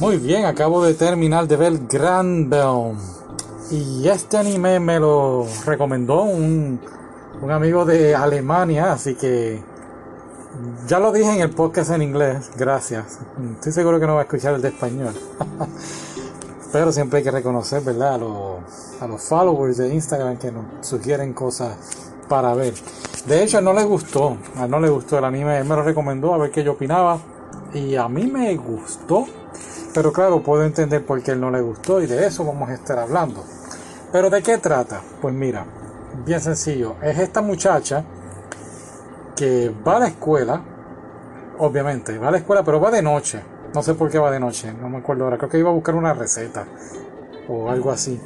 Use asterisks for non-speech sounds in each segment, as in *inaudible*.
Muy bien, acabo de terminar de ver Grand Y este anime me lo recomendó un, un amigo de Alemania, así que ya lo dije en el podcast en inglés, gracias. Estoy seguro que no va a escuchar el de español. *laughs* Pero siempre hay que reconocer, ¿verdad? A los, a los followers de Instagram que nos sugieren cosas para ver. De hecho, no le gustó, a no le gustó el anime, él me lo recomendó a ver qué yo opinaba. Y a mí me gustó, pero claro, puedo entender por qué él no le gustó y de eso vamos a estar hablando. Pero ¿de qué trata? Pues mira, bien sencillo, es esta muchacha que va a la escuela, obviamente, va a la escuela, pero va de noche. No sé por qué va de noche, no me acuerdo ahora. Creo que iba a buscar una receta o algo así.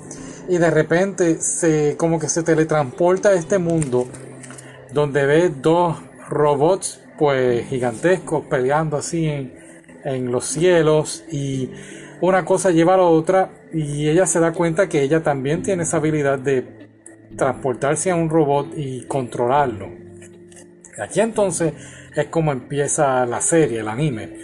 Y de repente se como que se teletransporta a este mundo donde ve dos robots pues gigantescos peleando así en, en los cielos y una cosa lleva a la otra y ella se da cuenta que ella también tiene esa habilidad de transportarse a un robot y controlarlo. Aquí entonces es como empieza la serie, el anime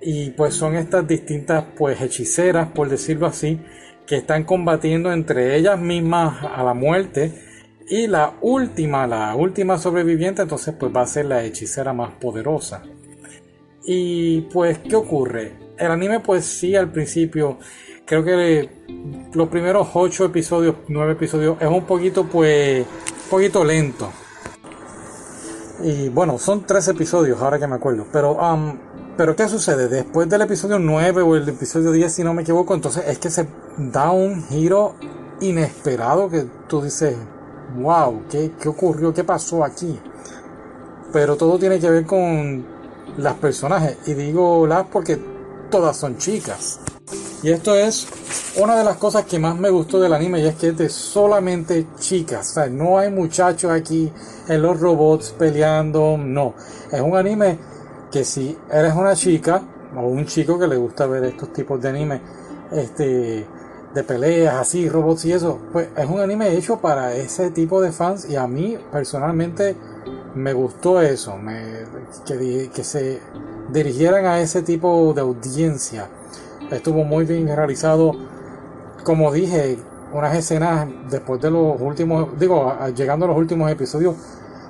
y pues son estas distintas pues hechiceras por decirlo así que están combatiendo entre ellas mismas a la muerte y la última la última sobreviviente entonces pues va a ser la hechicera más poderosa y pues qué ocurre el anime pues sí al principio creo que los primeros ocho episodios nueve episodios es un poquito pues un poquito lento y bueno son tres episodios ahora que me acuerdo pero um, pero ¿qué sucede? Después del episodio 9 o el episodio 10, si no me equivoco, entonces es que se da un giro inesperado que tú dices, wow, ¿qué, qué ocurrió? ¿Qué pasó aquí? Pero todo tiene que ver con las personajes. Y digo las porque todas son chicas. Y esto es una de las cosas que más me gustó del anime y es que es de solamente chicas. No hay muchachos aquí en los robots peleando, no. Es un anime que si eres una chica o un chico que le gusta ver estos tipos de anime, este, de peleas así, robots y eso, pues es un anime hecho para ese tipo de fans y a mí personalmente me gustó eso, que, que se dirigieran a ese tipo de audiencia. Estuvo muy bien realizado, como dije, unas escenas después de los últimos, digo, llegando a los últimos episodios,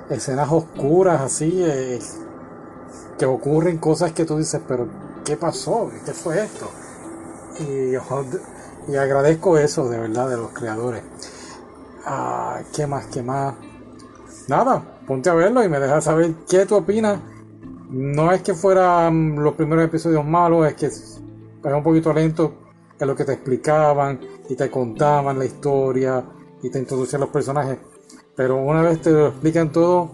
escenas oscuras así, eh, que ocurren cosas que tú dices, pero ¿qué pasó? ¿Qué fue esto? Y, y agradezco eso de verdad de los creadores. Ah, ¿Qué más? ¿Qué más? Nada, ponte a verlo y me dejas saber qué tú opinas. No es que fueran los primeros episodios malos, es que es un poquito lento en lo que te explicaban y te contaban la historia y te introducían los personajes. Pero una vez te lo explican todo,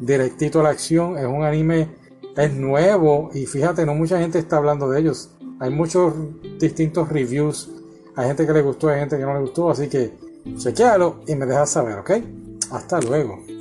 directito a la acción, es un anime es nuevo y fíjate, no mucha gente está hablando de ellos. Hay muchos distintos reviews. Hay gente que le gustó, hay gente que no le gustó, así que chequealo y me dejas saber, ¿ok? Hasta luego.